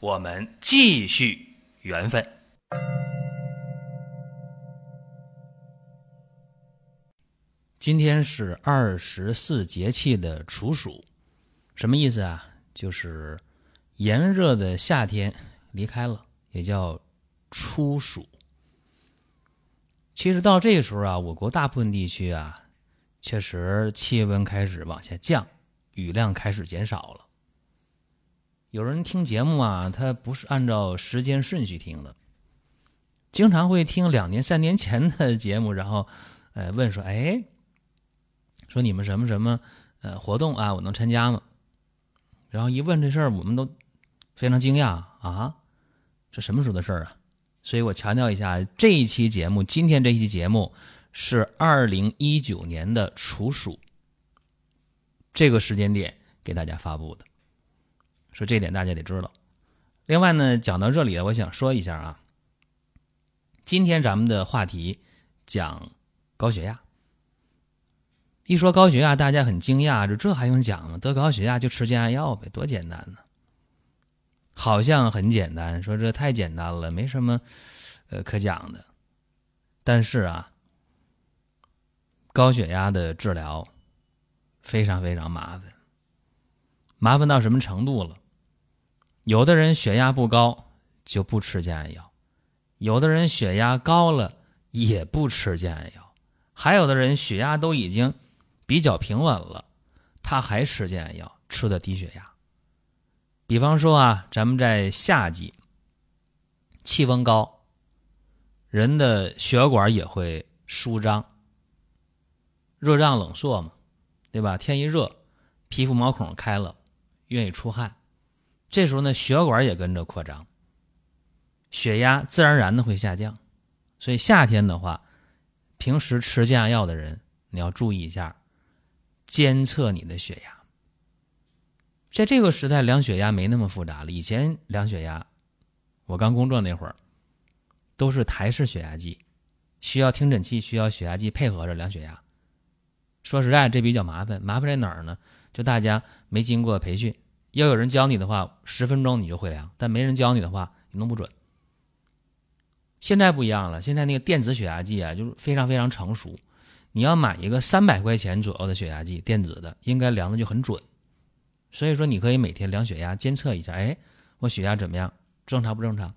我们继续缘分。今天是二十四节气的处暑，什么意思啊？就是炎热的夏天离开了，也叫初暑。其实到这个时候啊，我国大部分地区啊，确实气温开始往下降，雨量开始减少了。有人听节目啊，他不是按照时间顺序听的，经常会听两年、三年前的节目，然后，呃，问说：“哎，说你们什么什么呃活动啊，我能参加吗？”然后一问这事儿，我们都非常惊讶啊，这什么时候的事儿啊？所以我强调一下，这一期节目，今天这一期节目是二零一九年的处暑这个时间点给大家发布的。说这点大家得知道。另外呢，讲到这里，我想说一下啊，今天咱们的话题讲高血压。一说高血压，大家很惊讶，就这还用讲吗？得高血压就吃降压药呗，多简单呢！好像很简单，说这太简单了，没什么呃可讲的。但是啊，高血压的治疗非常非常麻烦，麻烦到什么程度了？有的人血压不高就不吃降压药，有的人血压高了也不吃降压药，还有的人血压都已经比较平稳了，他还吃降压药，吃的低血压。比方说啊，咱们在夏季，气温高，人的血管也会舒张，热胀冷缩嘛，对吧？天一热，皮肤毛孔开了，愿意出汗。这时候呢，血管也跟着扩张，血压自然而然的会下降。所以夏天的话，平时吃降压药的人，你要注意一下，监测你的血压。在这个时代，量血压没那么复杂了。以前量血压，我刚工作那会儿，都是台式血压计，需要听诊器，需要血压计配合着量血压。说实在，这比较麻烦。麻烦在哪儿呢？就大家没经过培训。要有人教你的话，十分钟你就会量；但没人教你的话，你弄不准。现在不一样了，现在那个电子血压计啊，就是非常非常成熟。你要买一个三百块钱左右的血压计，电子的，应该量的就很准。所以说，你可以每天量血压，监测一下，哎，我血压怎么样？正常不正常？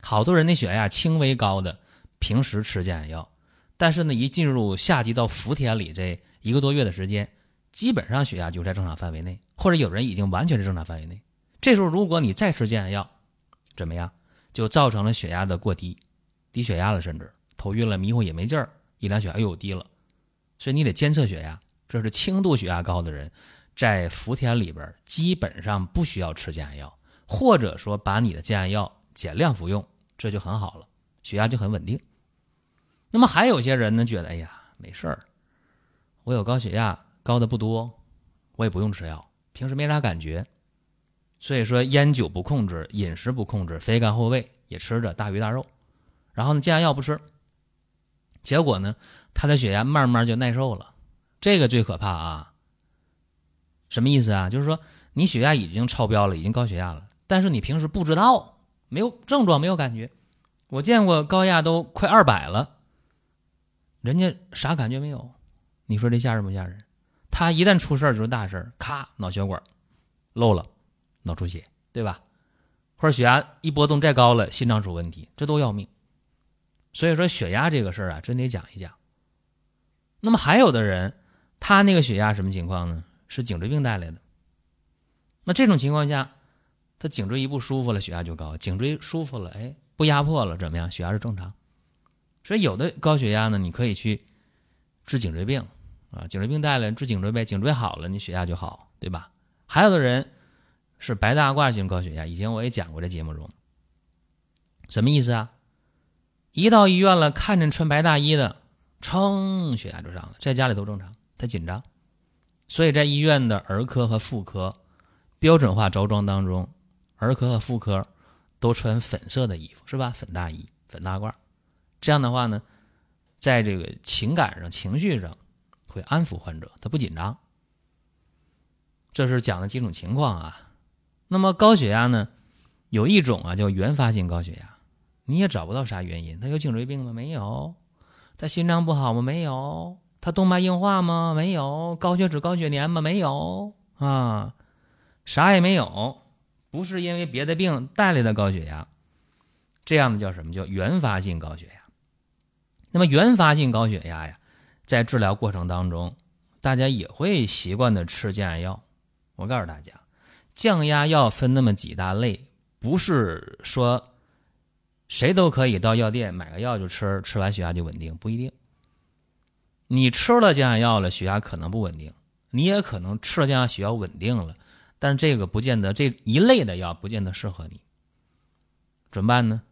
好多人的血压轻微高的，平时吃降压药，但是呢，一进入夏季到伏天里这一个多月的时间。基本上血压就在正常范围内，或者有人已经完全是正常范围内。这时候如果你再吃降压药，怎么样？就造成了血压的过低，低血压了，甚至头晕了、迷糊也没劲儿，一量血压又低了。所以你得监测血压。这是轻度血压高的人，在伏天里边基本上不需要吃降压药，或者说把你的降压药减量服用，这就很好了，血压就很稳定。那么还有些人呢，觉得哎呀没事儿，我有高血压。高的不多，我也不用吃药，平时没啥感觉，所以说烟酒不控制，饮食不控制，肥甘厚味也吃着大鱼大肉，然后呢降压药不吃，结果呢他的血压慢慢就耐受了，这个最可怕啊！什么意思啊？就是说你血压已经超标了，已经高血压了，但是你平时不知道，没有症状，没有感觉。我见过高压都快二百了，人家啥感觉没有？你说这吓人不吓人？他一旦出事儿就是大事儿，咔，脑血管漏了，脑出血，对吧？或者血压一波动再高了，心脏出问题，这都要命。所以说血压这个事儿啊，真得讲一讲。那么还有的人，他那个血压什么情况呢？是颈椎病带来的。那这种情况下，他颈椎一不舒服了，血压就高；颈椎舒服了，哎，不压迫了，怎么样？血压是正常。所以有的高血压呢，你可以去治颈椎病。啊，颈椎病带来治颈椎呗，颈椎好了，你血压就好，对吧？还有的人是白大褂型高血压，以前我也讲过，在节目中，什么意思啊？一到医院了，看见穿白大衣的，噌，血压就上了。在家里都正常，他紧张。所以在医院的儿科和妇科标准化着装当中，儿科和妇科都穿粉色的衣服，是吧？粉大衣、粉大褂。这样的话呢，在这个情感上、情绪上会安抚患者，他不紧张。这是讲的几种情况啊。那么高血压呢，有一种啊叫原发性高血压，你也找不到啥原因。他有颈椎病吗？没有。他心脏不好吗？没有。他动脉硬化吗？没有。高血脂、高血粘吗？没有啊，啥也没有。不是因为别的病带来的高血压，这样的叫什么叫原发性高血压？那么原发性高血压呀，在治疗过程当中，大家也会习惯的吃降压药。我告诉大家，降压药分那么几大类，不是说谁都可以到药店买个药就吃，吃完血压就稳定，不一定。你吃了降压药了，血压可能不稳定；你也可能吃了降压血压稳定了，但这个不见得这一类的药不见得适合你。怎么办呢？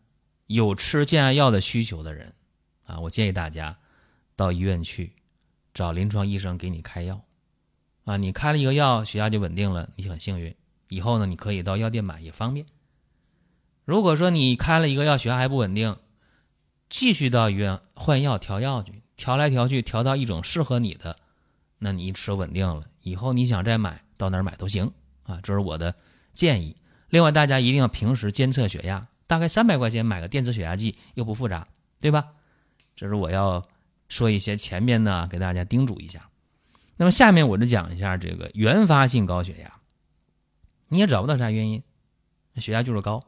有吃降压药的需求的人啊，我建议大家到医院去找临床医生给你开药啊。你开了一个药，血压就稳定了，你很幸运。以后呢，你可以到药店买也方便。如果说你开了一个药，血压还不稳定，继续到医院换药调药去。调来调去，调到一种适合你的，那你吃稳定了，以后你想再买到哪儿买都行啊，这是我的建议。另外，大家一定要平时监测血压，大概三百块钱买个电子血压计又不复杂，对吧？这是我要说一些前面呢，给大家叮嘱一下。那么下面我就讲一下这个原发性高血压，你也找不到啥原因，血压就是高。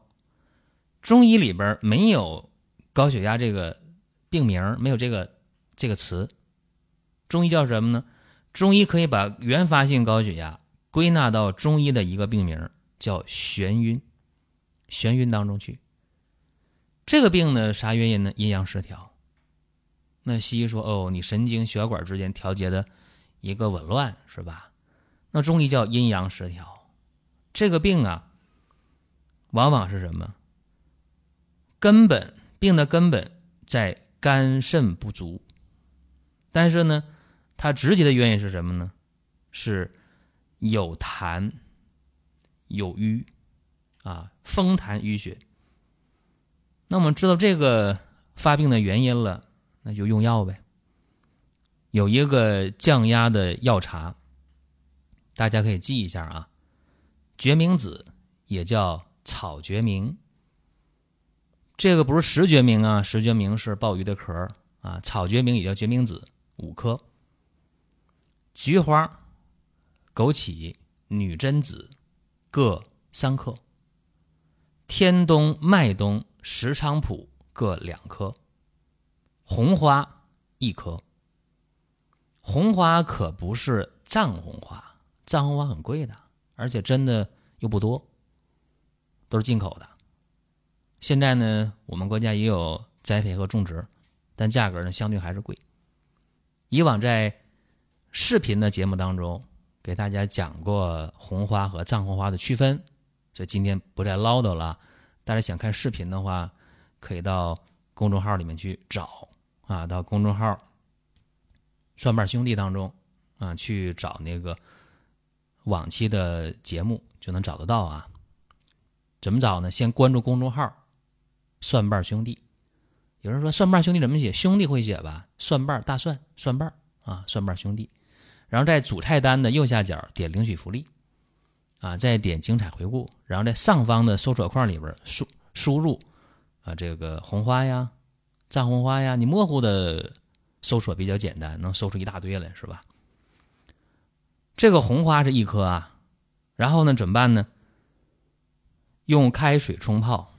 中医里边没有高血压这个病名，没有这个。这个词，中医叫什么呢？中医可以把原发性高血压归纳到中医的一个病名，叫眩晕，眩晕当中去。这个病呢，啥原因呢？阴阳失调。那西医说，哦，你神经血管之间调节的一个紊乱，是吧？那中医叫阴阳失调。这个病啊，往往是什么？根本病的根本在肝肾不足。但是呢，它直接的原因是什么呢？是有痰、有瘀啊，风痰淤血。那我们知道这个发病的原因了，那就用药呗。有一个降压的药茶，大家可以记一下啊。决明子也叫草决明，这个不是石决明啊，石决明是鲍鱼的壳啊，草决明也叫决明子。五颗，菊花、枸杞、女贞子各三克，天冬、麦冬、石菖蒲各两颗，红花一颗。红花可不是藏红花，藏红花很贵的，而且真的又不多，都是进口的。现在呢，我们国家也有栽培和种植，但价格呢相对还是贵。以往在视频的节目当中给大家讲过红花和藏红花的区分，所以今天不再唠叨了。大家想看视频的话，可以到公众号里面去找啊，到公众号“蒜瓣兄弟”当中啊去找那个往期的节目就能找得到啊。怎么找呢？先关注公众号“蒜瓣兄弟”。有人说“蒜瓣兄弟”怎么写？兄弟会写吧？蒜瓣大蒜，蒜瓣啊，蒜瓣兄弟。然后在主菜单的右下角点领取福利，啊，再点精彩回顾。然后在上方的搜索框里边输输入啊，这个红花呀，藏红花呀，你模糊的搜索比较简单，能搜出一大堆来，是吧？这个红花是一颗啊，然后呢怎么办呢？用开水冲泡，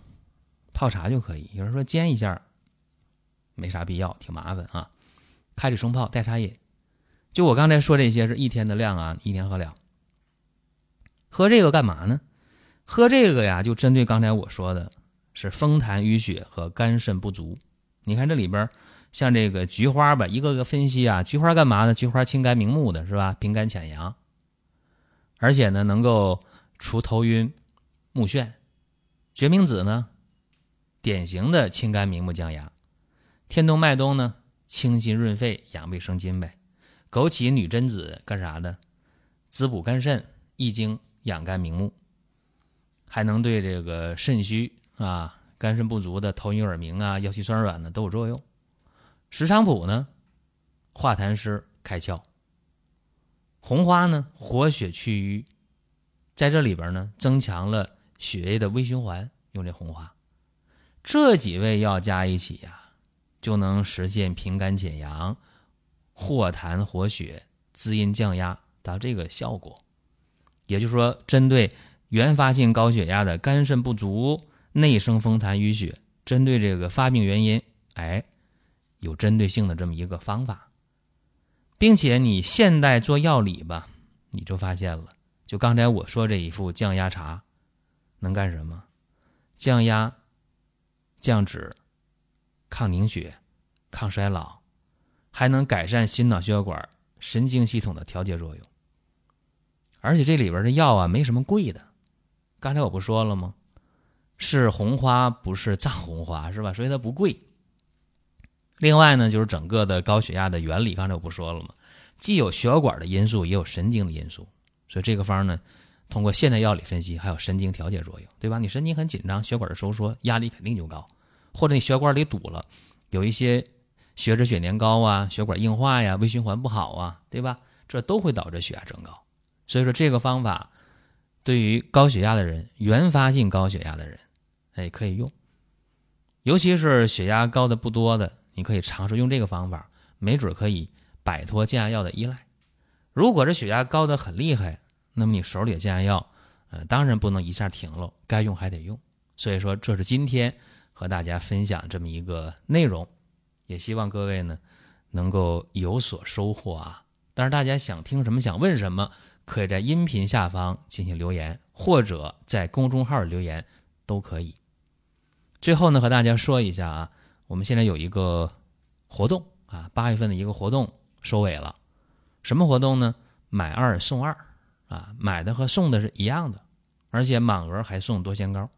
泡茶就可以。有人说煎一下。没啥必要，挺麻烦啊！开水冲泡，代茶饮。就我刚才说这些，是一天的量啊，一天喝两。喝这个干嘛呢？喝这个呀，就针对刚才我说的，是风痰淤血和肝肾不足。你看这里边，像这个菊花吧，一个个分析啊。菊花干嘛呢？菊花清肝明目的是吧？平肝潜阳，而且呢，能够除头晕目眩。决明子呢？典型的清肝明目降压。天冬麦冬呢，清心润肺、养胃生津呗。枸杞、女贞子干啥的？滋补肝肾、益精、养肝明目，还能对这个肾虚啊、肝肾不足的头晕耳鸣啊、腰膝酸软呢都有作用。石菖蒲呢，化痰湿、开窍。红花呢，活血祛瘀，在这里边呢，增强了血液的微循环。用这红花，这几味药加一起呀，就能实现平肝减阳、活痰活血、滋阴降压，达到这个效果。也就是说，针对原发性高血压的肝肾不足、内生风痰淤血，针对这个发病原因，哎，有针对性的这么一个方法。并且你现代做药理吧，你就发现了，就刚才我说这一副降压茶，能干什么？降压、降脂、抗凝血、抗衰老，还能改善心脑血管、神经系统的调节作用。而且这里边的药啊，没什么贵的。刚才我不说了吗？是红花，不是藏红花，是吧？所以它不贵。另外呢，就是整个的高血压的原理，刚才我不说了吗？既有血管的因素，也有神经的因素，所以这个方呢，通过现代药理分析，还有神经调节作用，对吧？你神经很紧张，血管的收缩，压力肯定就高；或者你血管里堵了，有一些血脂、血粘高啊，血管硬化呀，微循环不好啊，对吧？这都会导致血压增高。所以说，这个方法对于高血压的人，原发性高血压的人，哎，可以用，尤其是血压高的不多的。你可以尝试用这个方法，没准可以摆脱降压药的依赖。如果这血压高的很厉害，那么你手里的降压药，呃，当然不能一下停了，该用还得用。所以说，这是今天和大家分享这么一个内容，也希望各位呢能够有所收获啊。但是大家想听什么，想问什么，可以在音频下方进行留言，或者在公众号留言都可以。最后呢，和大家说一下啊。我们现在有一个活动啊，八月份的一个活动收尾了。什么活动呢？买二送二啊，买的和送的是一样的，而且满额还送多仙膏。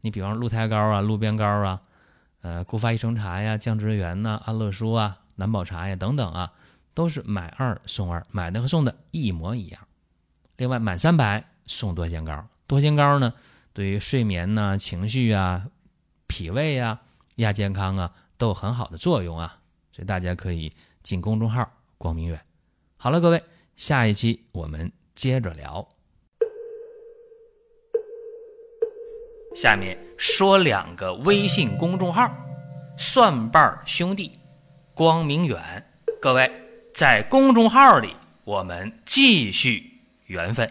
你比方说鹿胎膏啊、鹿鞭膏啊、呃固发益生茶呀、降脂元呐、安乐舒啊、蓝宝茶呀等等啊，都是买二送二，买的和送的一模一样。另外满三百送多仙膏，多仙膏呢，对于睡眠呐、情绪啊、脾胃呀。亚健康啊，都有很好的作用啊，所以大家可以进公众号“光明远”。好了，各位，下一期我们接着聊。下面说两个微信公众号：蒜瓣兄弟、光明远。各位在公众号里，我们继续缘分。